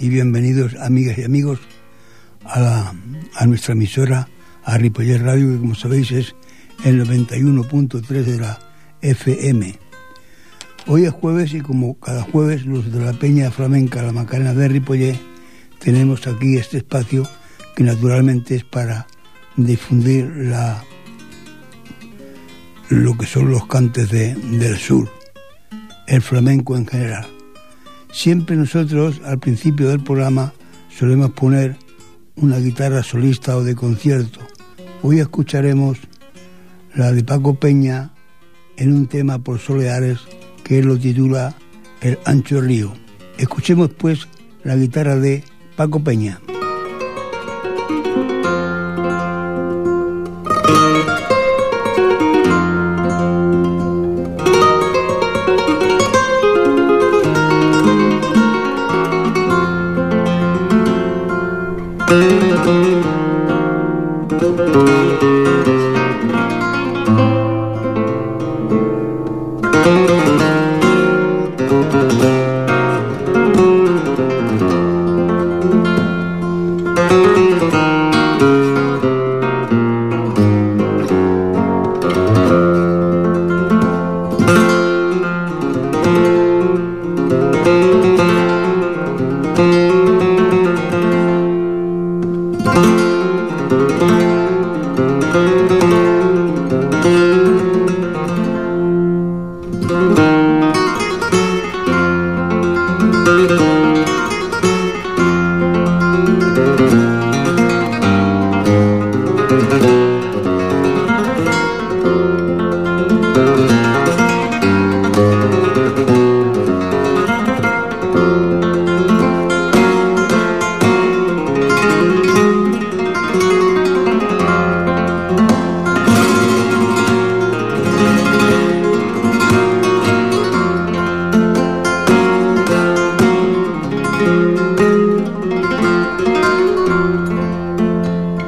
Y bienvenidos amigas y amigos a, nuestra emisora, a Ripollet Radio, que como sabéis es el 91.3 de la FM. Hoy es jueves y como cada jueves los de la Peña Flamenca, la Macarena de Ripollet, tenemos aquí este espacio que naturalmente es para difundir lo que son los cantes de, del sur, el flamenco en general. Siempre nosotros al principio del programa solemos poner una guitarra solista o de concierto. Hoy escucharemos la de Paco Peña en un tema por Soleares que lo titula El ancho río. Escuchemos pues la guitarra de Paco Peña.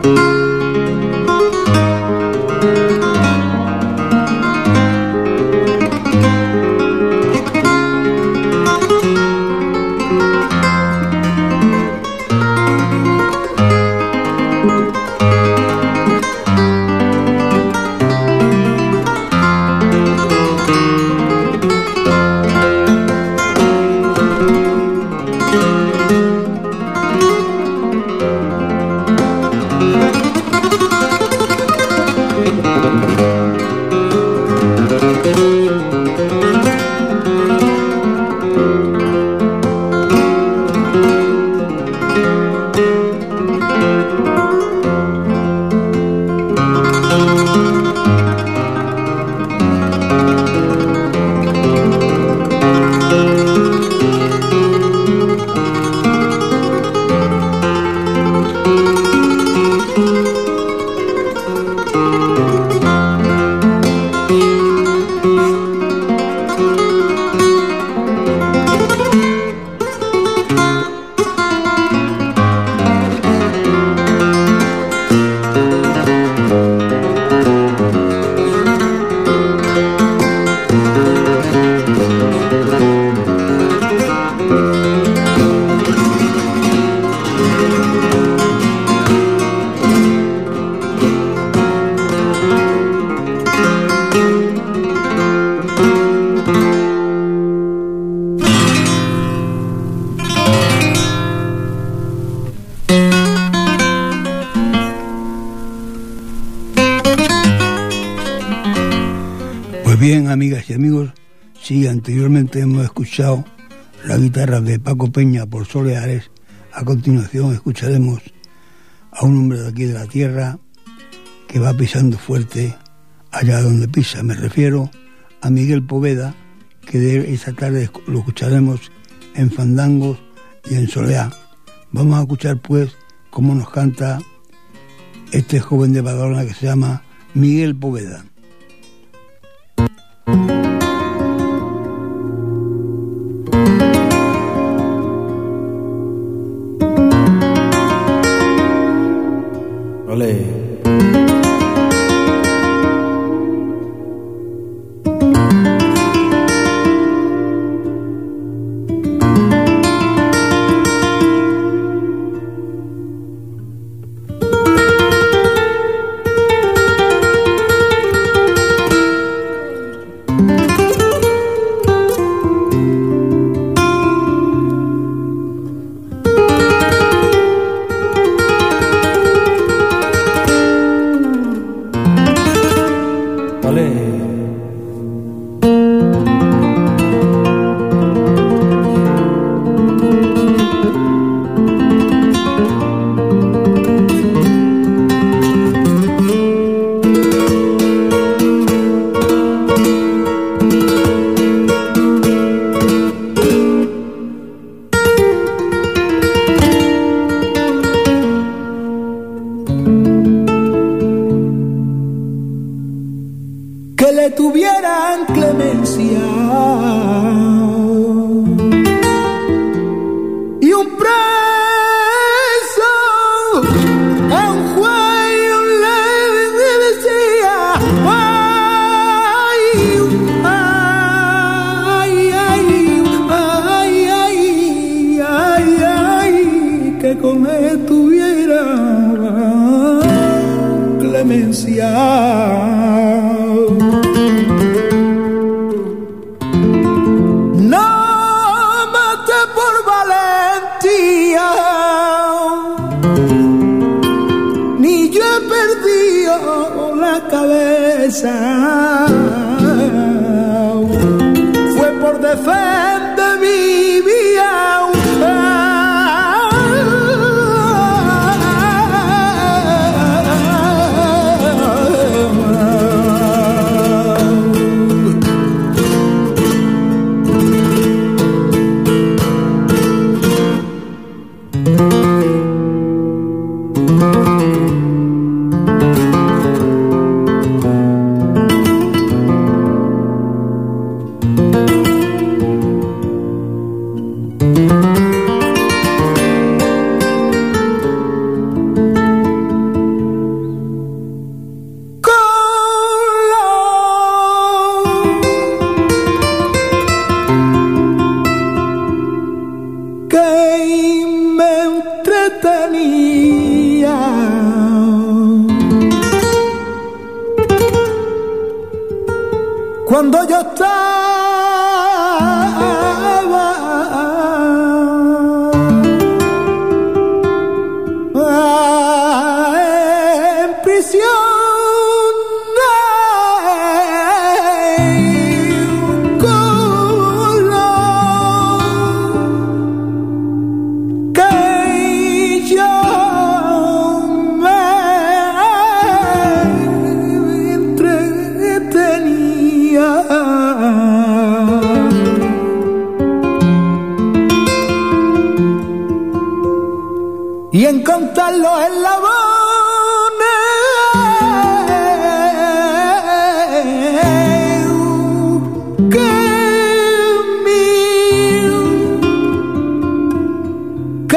Pues sí, anteriormente hemos escuchado la guitarra de Paco Peña por Soleares, A continuación escucharemos a un hombre de aquí de la tierra que va pisando fuerte allá donde pisa. Me refiero a Miguel Poveda, que de esta tarde lo escucharemos en Fandangos y en Soleá. Vamos a escuchar pues cómo nos canta este joven de Badalona que se llama Miguel Poveda. lei.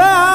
Yeah.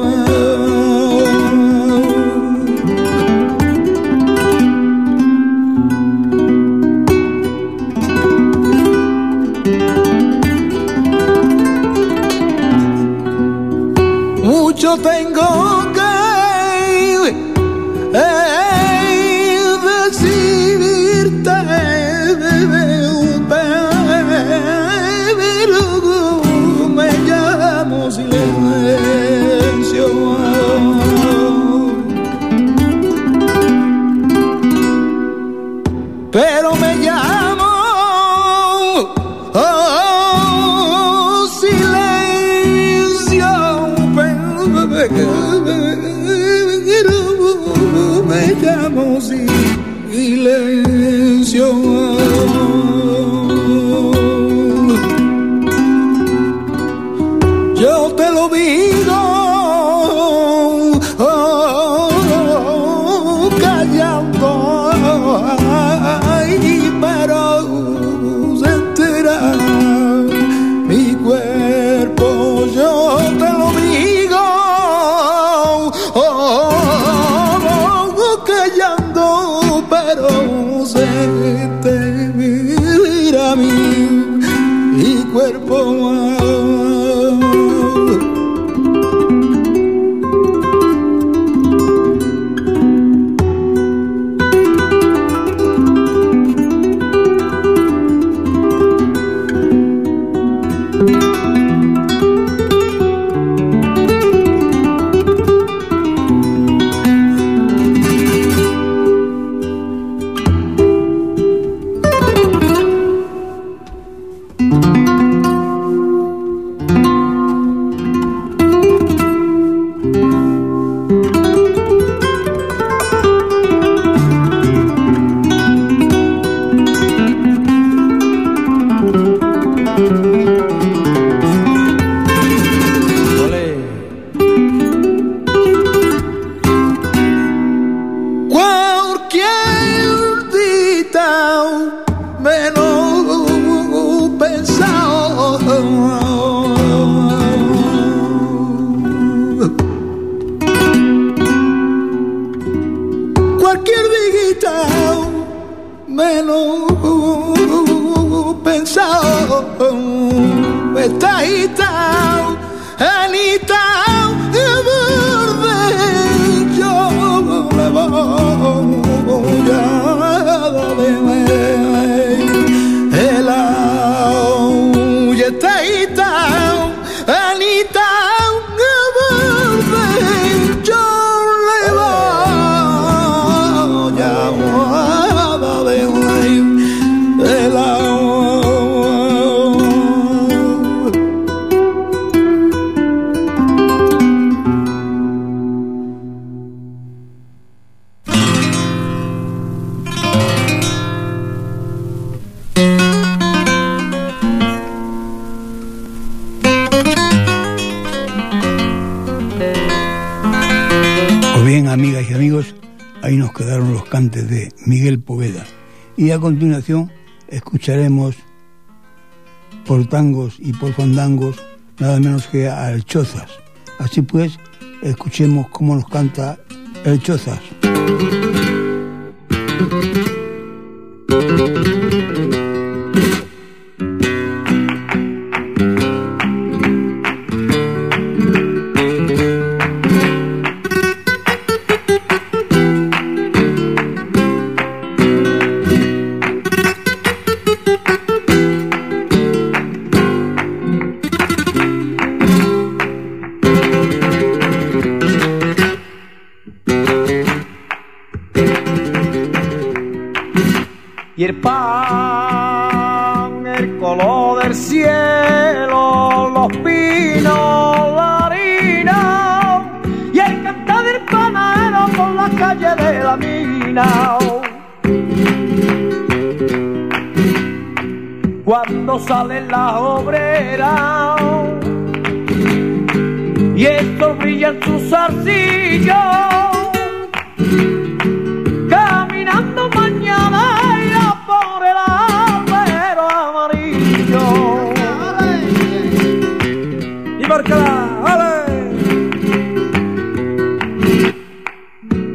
world. Y a continuación escucharemos por tangos y por fandangos nada menos que a El Chozas. Así pues, escuchemos cómo nos canta El Chozas. Cuando salen las obreras y estos brillan sus arcillos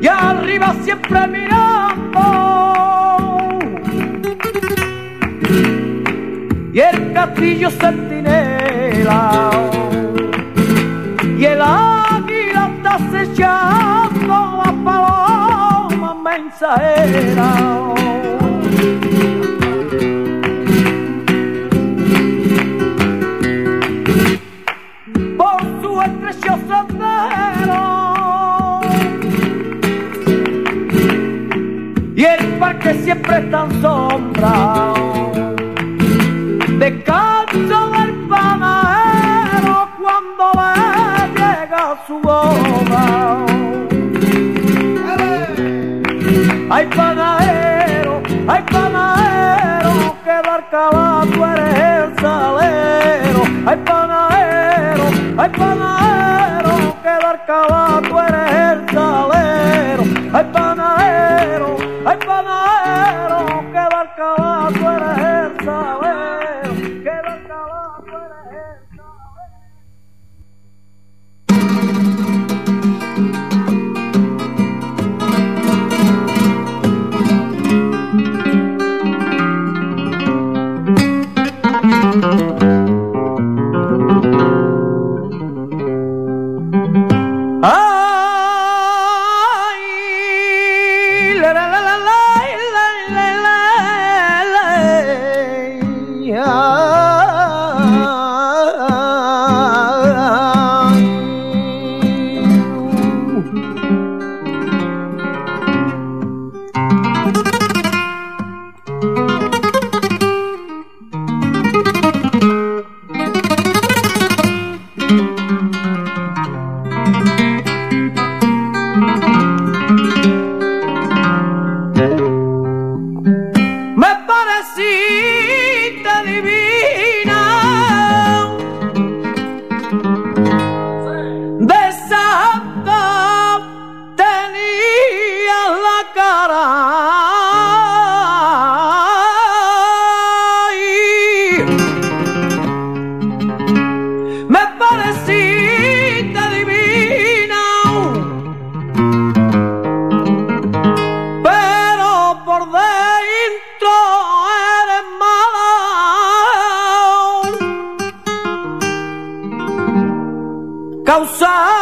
Y arriba siempre mirando. Castillo centinela. Y el águila está acechando la paloma mensajera. que siempre está en sombra. Caballo eres el salero. Hay panadero, hay panadero, que dar caballo eres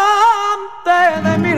delante de mí.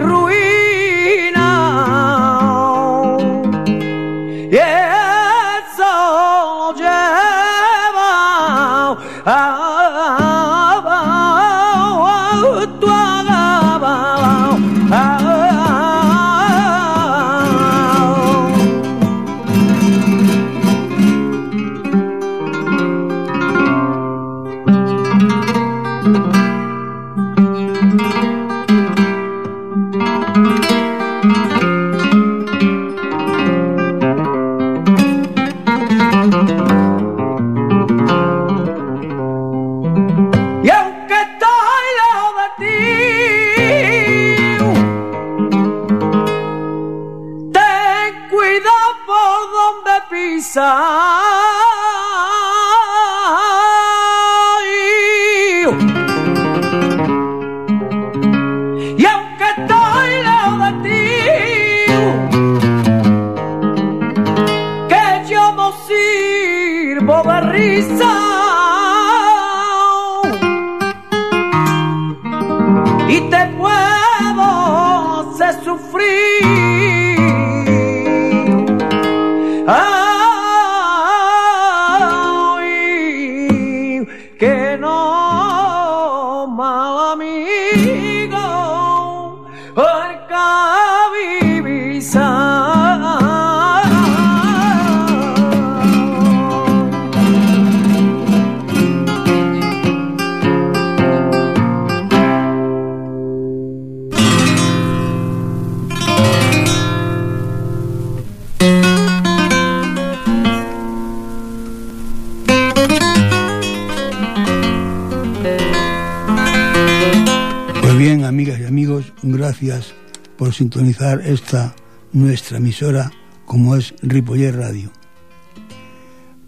Sintonizar esta nuestra emisora como es Ripoller Radio.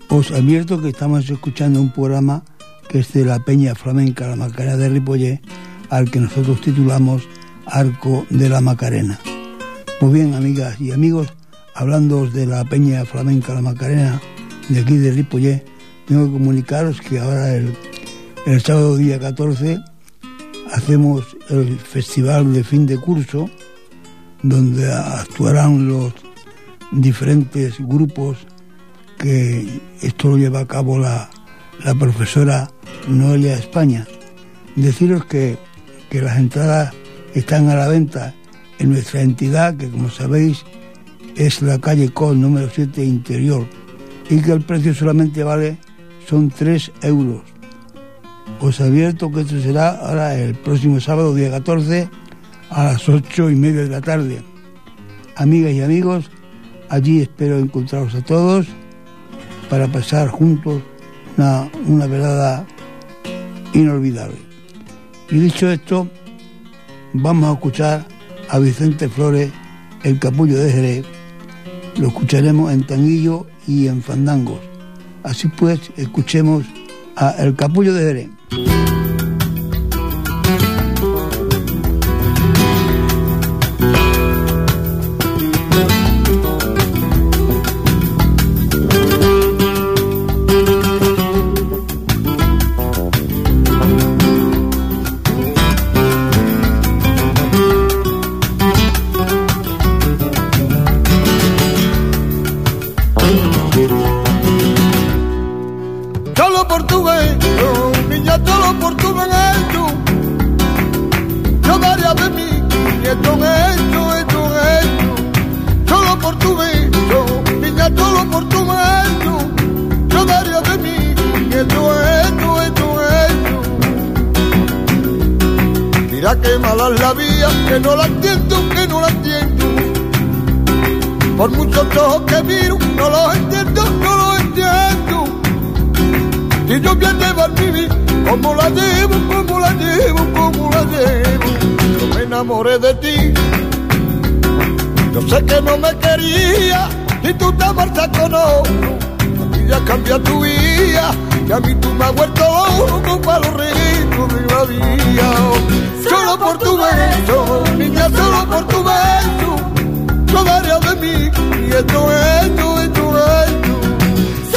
Os advierto que estamos escuchando un programa que es de la Peña Flamenca La Macarena de Ripollé, al que nosotros titulamos Arco de la Macarena. Pues bien, amigas y amigos, hablando de la Peña Flamenca La Macarena de aquí de Ripollé, tengo que comunicaros que ahora el, el sábado día 14 hacemos el festival de fin de curso donde actuarán los diferentes grupos que esto lo lleva a cabo la, la profesora Noelia España. Deciros que, que las entradas están a la venta en nuestra entidad, que como sabéis es la calle Col número 7 interior, y que el precio solamente vale son 3 euros. Os advierto que esto será ahora el próximo sábado, día 14, a las 8 y media de la tarde. Amigas y amigos, allí espero encontraros a todos para pasar juntos una, una velada inolvidable. Y dicho esto, vamos a escuchar a Vicente Flores, el capullo de Jerez. Lo escucharemos en tanguillo y en fandangos. Así pues, escuchemos a El capullo de Jerez. Vida, y a mí tú me has vuelto loco para los ricos de la vida. Solo por tu beso, niña, solo por tu beso. Yo daría de mí, y esto, esto, esto, esto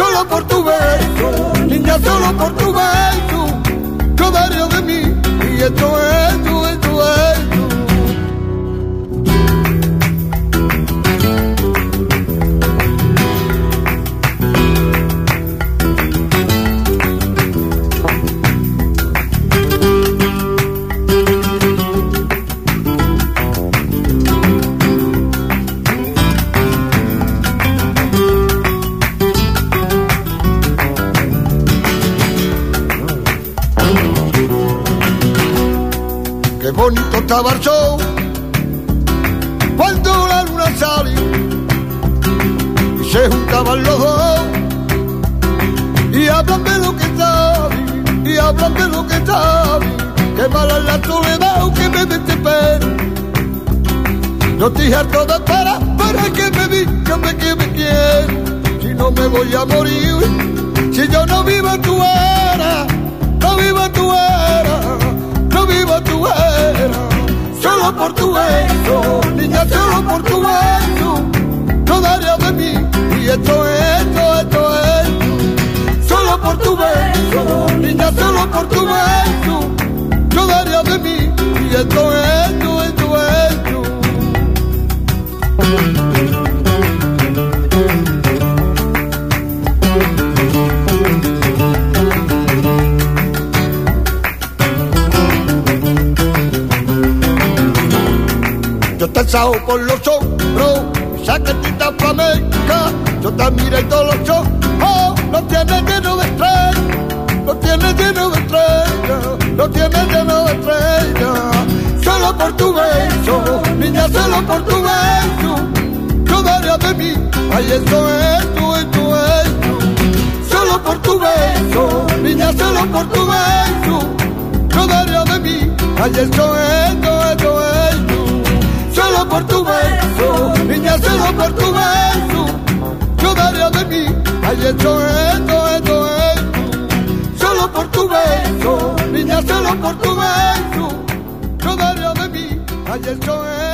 solo por tu beso, niña, solo por tu beso, yo daría de mí, y esto es, cuando la luna sale y se juntaban los dos. Y hablan de lo que saben y hablan de lo que saben. Que mala la soledad que me desespera no estoy harto de esperar para que me digan que me quieren si no me voy a morir si yo no vivo tu era no vivo tu era no vivo tu era solo por tu beso, niña, solo por tu beso, no daría de mí, y esto, esto, esto, esto, solo por tu beso, niña, solo por tu beso, yo daría de mí, y esto es. Alzado por los hombros, saquetita flamenca, yo te miro y todos los ojos, lo tienes lleno de estrellas, lo tienes lleno de estrellas, lo tienes lleno de estrellas, solo por tu beso, niña, solo por tu beso, yo daría de mí, ay eso es, tú, esto es, solo por tu beso, niña, solo por tu beso, yo daría de mí, ay eso es, es, solo por tu beso, niña, solo por tu beso, yo daría de mí, ay esto, esto, esto, esto, solo por tu beso, niña, solo por tu beso, yo daría de mí, ay esto, esto, esto,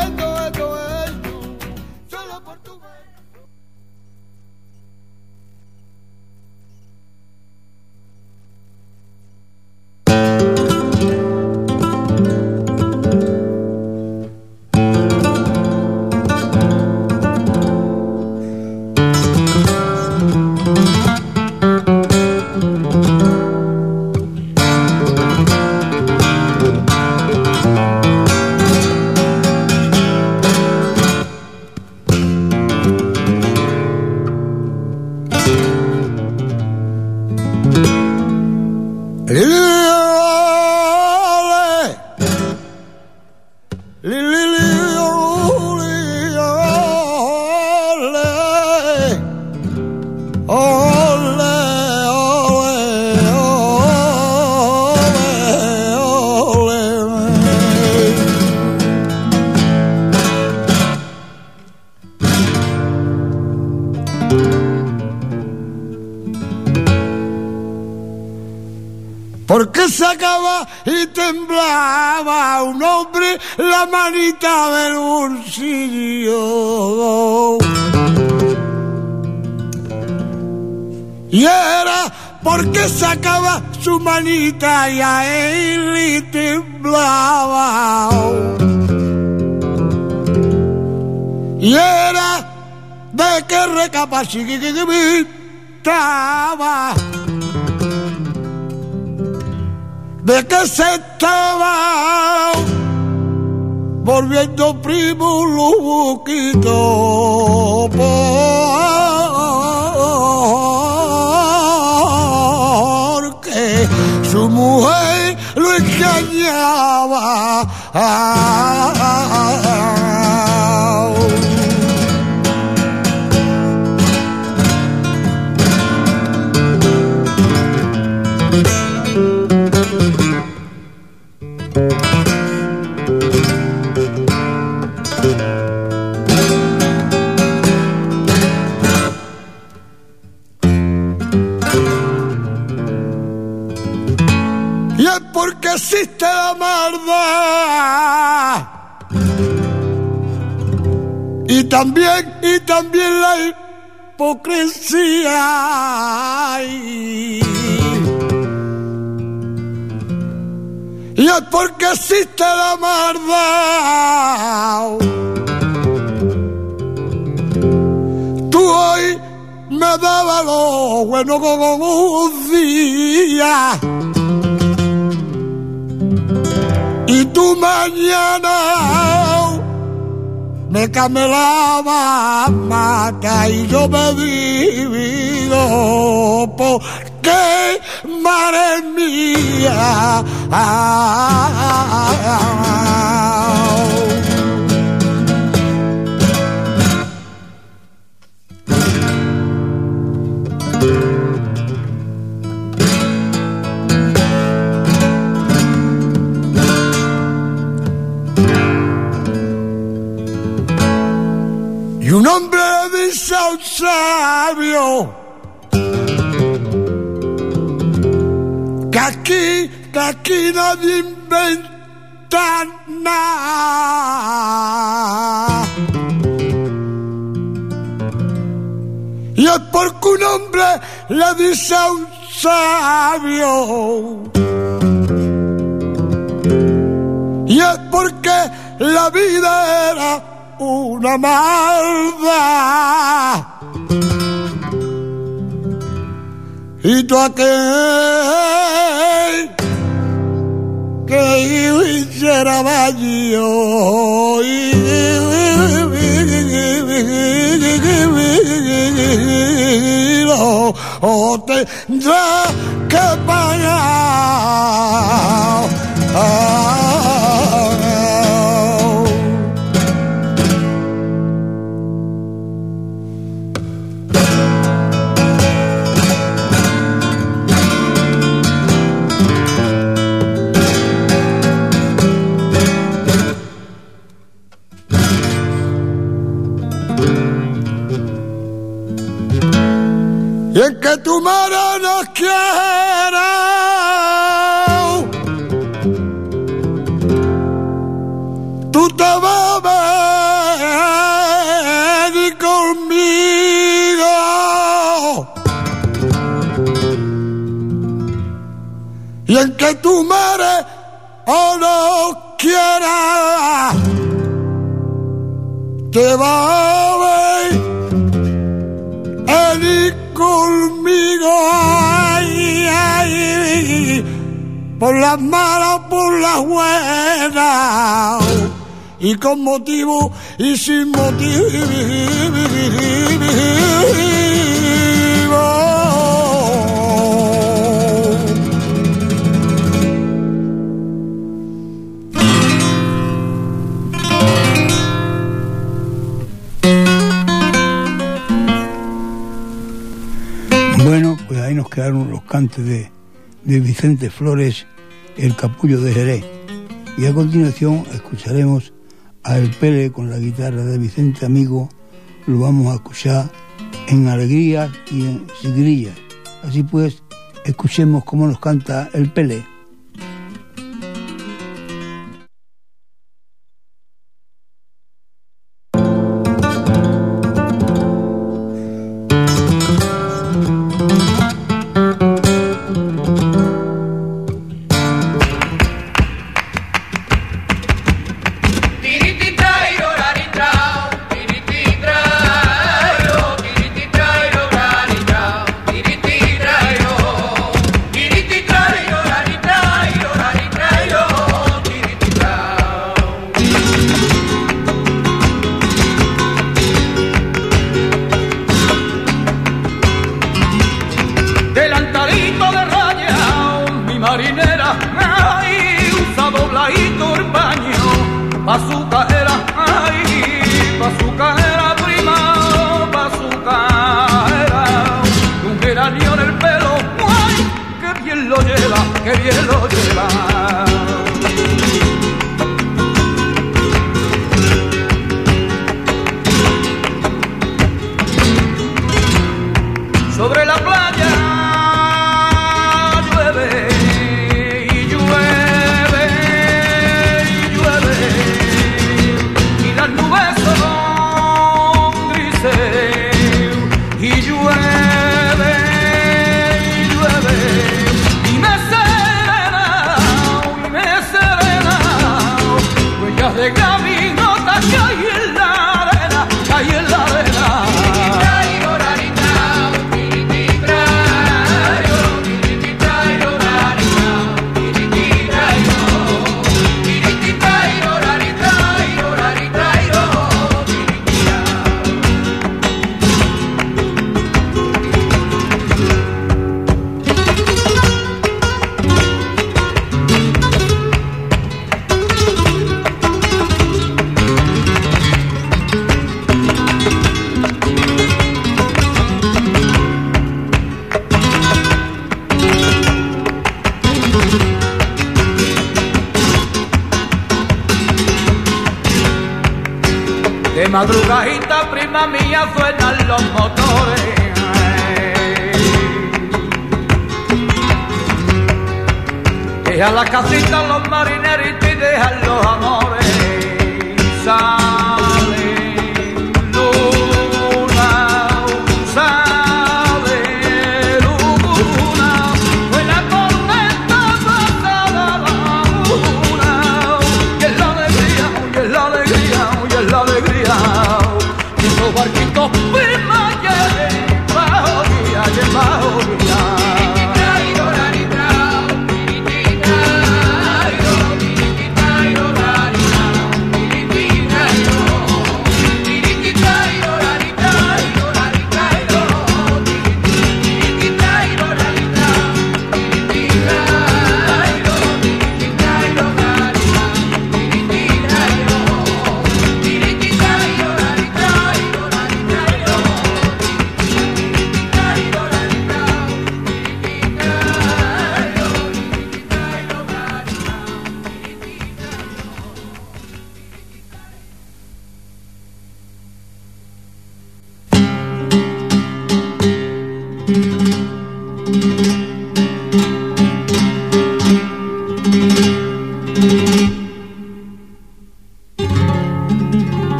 y temblaba un hombre la manita del bolsillo. Y era porque sacaba su manita y a él le temblaba. Y era de que recapacitaba de que se estaba volviendo primo Luquito porque su mujer lo engañaba. También, y la hipocresía. Ay. Y es porque existe la maldad. Tú hoy me dabas lo bueno como un día. Y tú mañana me camelaba mata y yo me divido porque madre mía. y un hombre dice a un sabio que aquí, que aquí nadie inventa nada. Y es porque un hombre le dice a un sabio. Y es porque la vida era una maldad. Y tú aquel que será vacío o tendrá que pagar. y que tu madre nos quiera. Tú te vas a venir conmigo. Y en que tu madre o no quiera, te va a venir conmigo, ay, ay, por las malas, por las buenas, y con motivo y sin motivo. Ahí nos quedaron los cantes de, de Vicente Flores, El Capullo de Jerez. Y a continuación escucharemos a El Pele con la guitarra de Vicente Amigo. Lo vamos a escuchar en alegría y en sigrillas. Así pues, escuchemos cómo nos canta El Pele. Madrugadita, prima mía, suenan los motores. Deja la casita los marineritos y dejan los amores.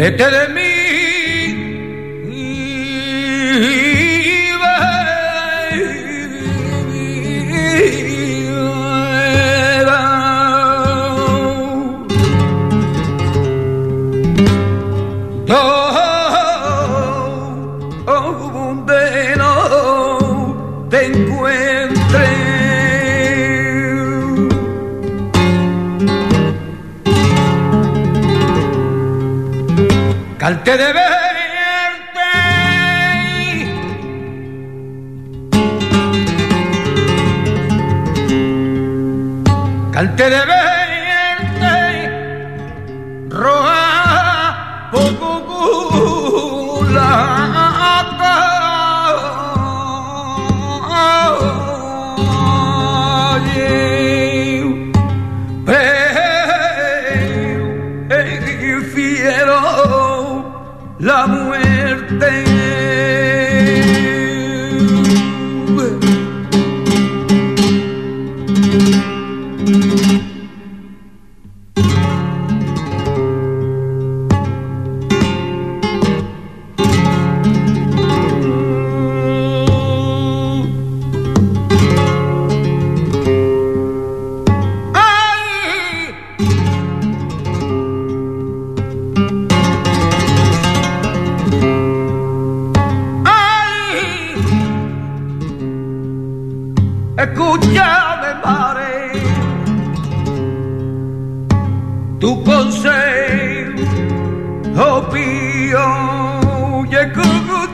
Vete de mí. Calte de verte. Calte de verte. Escúchame, madre, tu pío, y escúchame,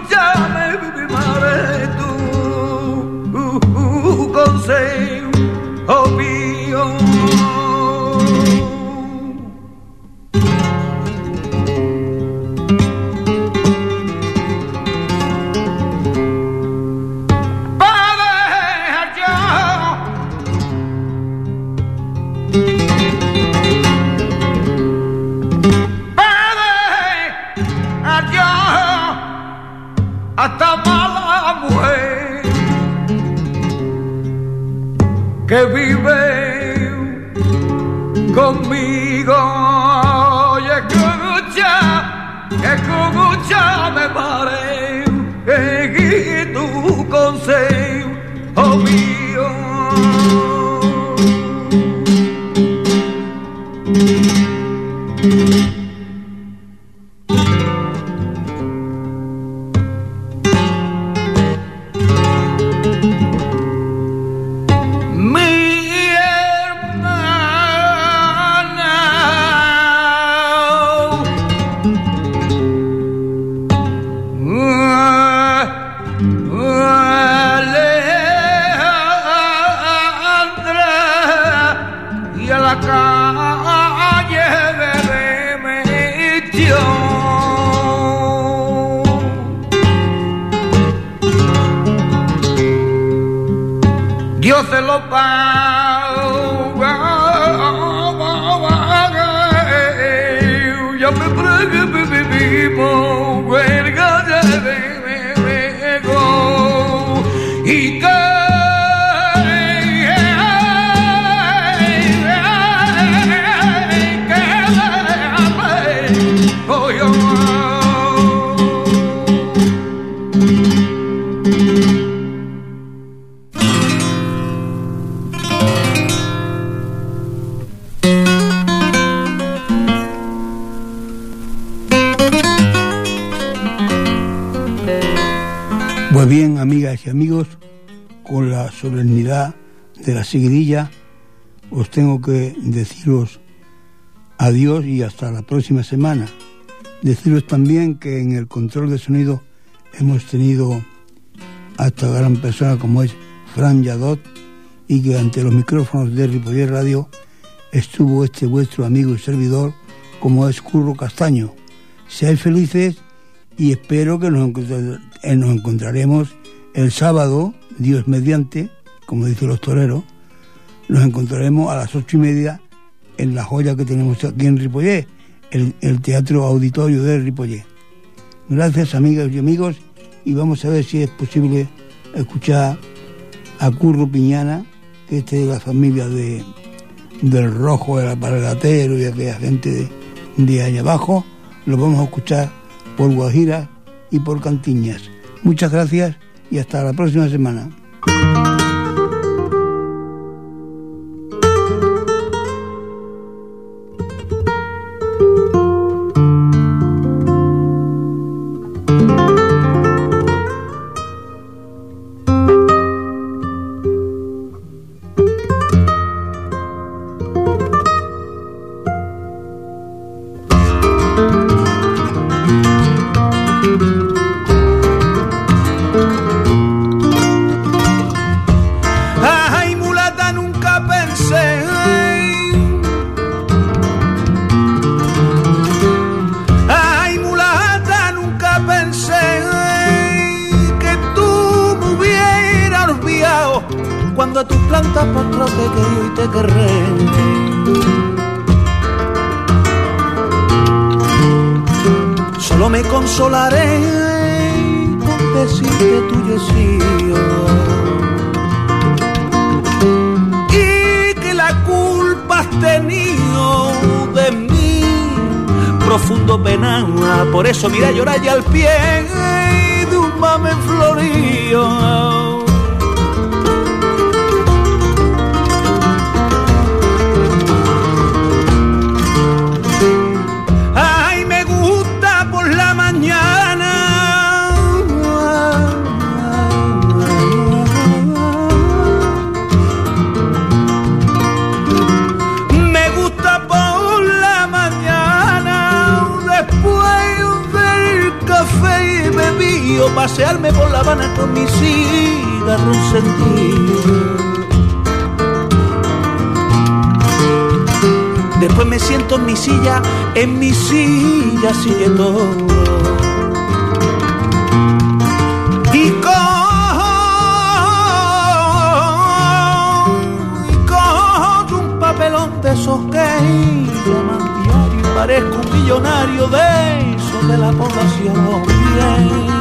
que vive conmigo y escucha, escucha me pare y tu consejo mío. Dios de la seguidilla, os tengo que deciros adiós y hasta la próxima semana. Deciros también que en el control de sonido hemos tenido a esta gran persona como es Fran Yadot y que ante los micrófonos de Ripoller Radio estuvo este vuestro amigo y servidor como es Curro Castaño. Seáis felices y espero que nos, eh, nos encontraremos el sábado, Dios mediante, como dicen los toreros, nos encontraremos a las ocho y media en la joya que tenemos aquí en Ripollé, el, Teatro Auditorio de Ripollé. Gracias amigas y amigos y vamos a ver si es posible escuchar a Curro Piñana, que este es de la familia de, del Rojo, del Apargatero y aquella gente de, de allá abajo. Lo vamos a escuchar por Guajira y por Cantiñas. Muchas gracias y hasta la próxima semana. profundo penar. Por eso mira llorar ya al pie de un mamen florío. Pasearme por La Habana con mi cigarro encendido. Después me siento en mi silla, en mi silla sigue todo. Y cojo, y un papelón de esos que llaman diario parezco un millonario de eso de la población. Bien.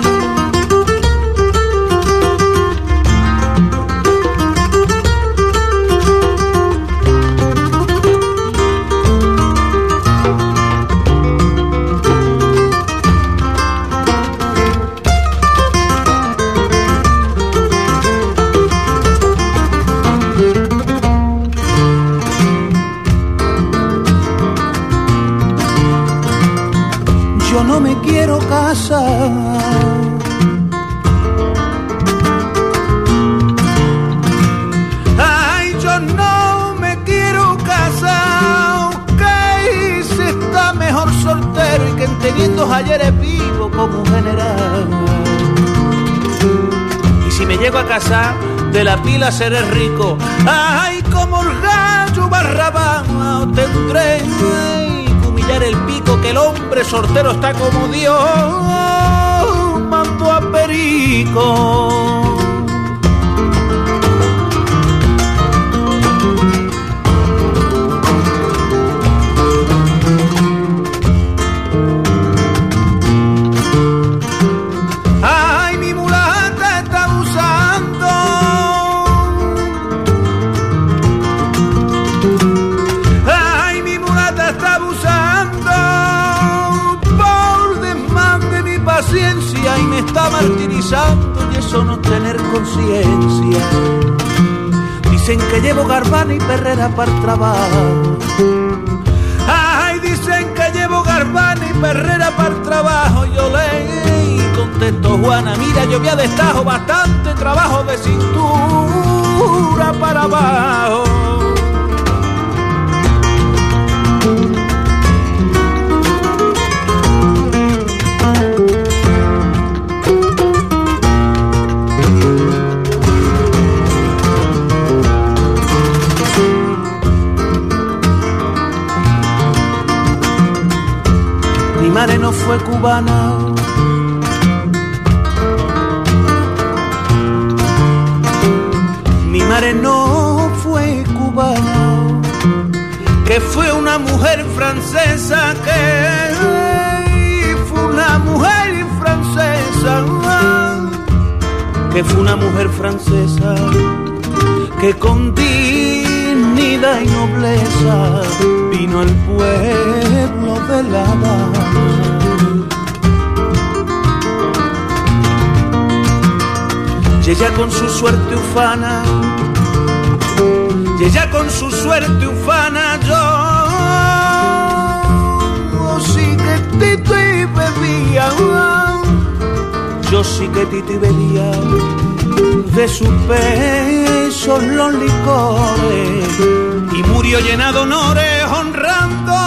Ay, yo no me quiero casar, que se está mejor soltero y que teniendo ayeres vivo como un general. Y si me llego a casar, de la pila seré rico. Ay, como el gallo barrabán tendré el pico que el hombre sortero está como Dios a Perico. Martirizando y eso no tener conciencia. Dicen que llevo garbana y perrera para el trabajo. Ay, dicen que llevo garbana y perrera para el trabajo. Yo leí contesto Juana, mira, yo había destajo bastante trabajo de cintura para abajo. Su suerte ufana, y ella con su suerte ufana, yo sí que tito y bebía, yo sí que tito y bebía de sus besos los licores. Y murió llena de honores honrando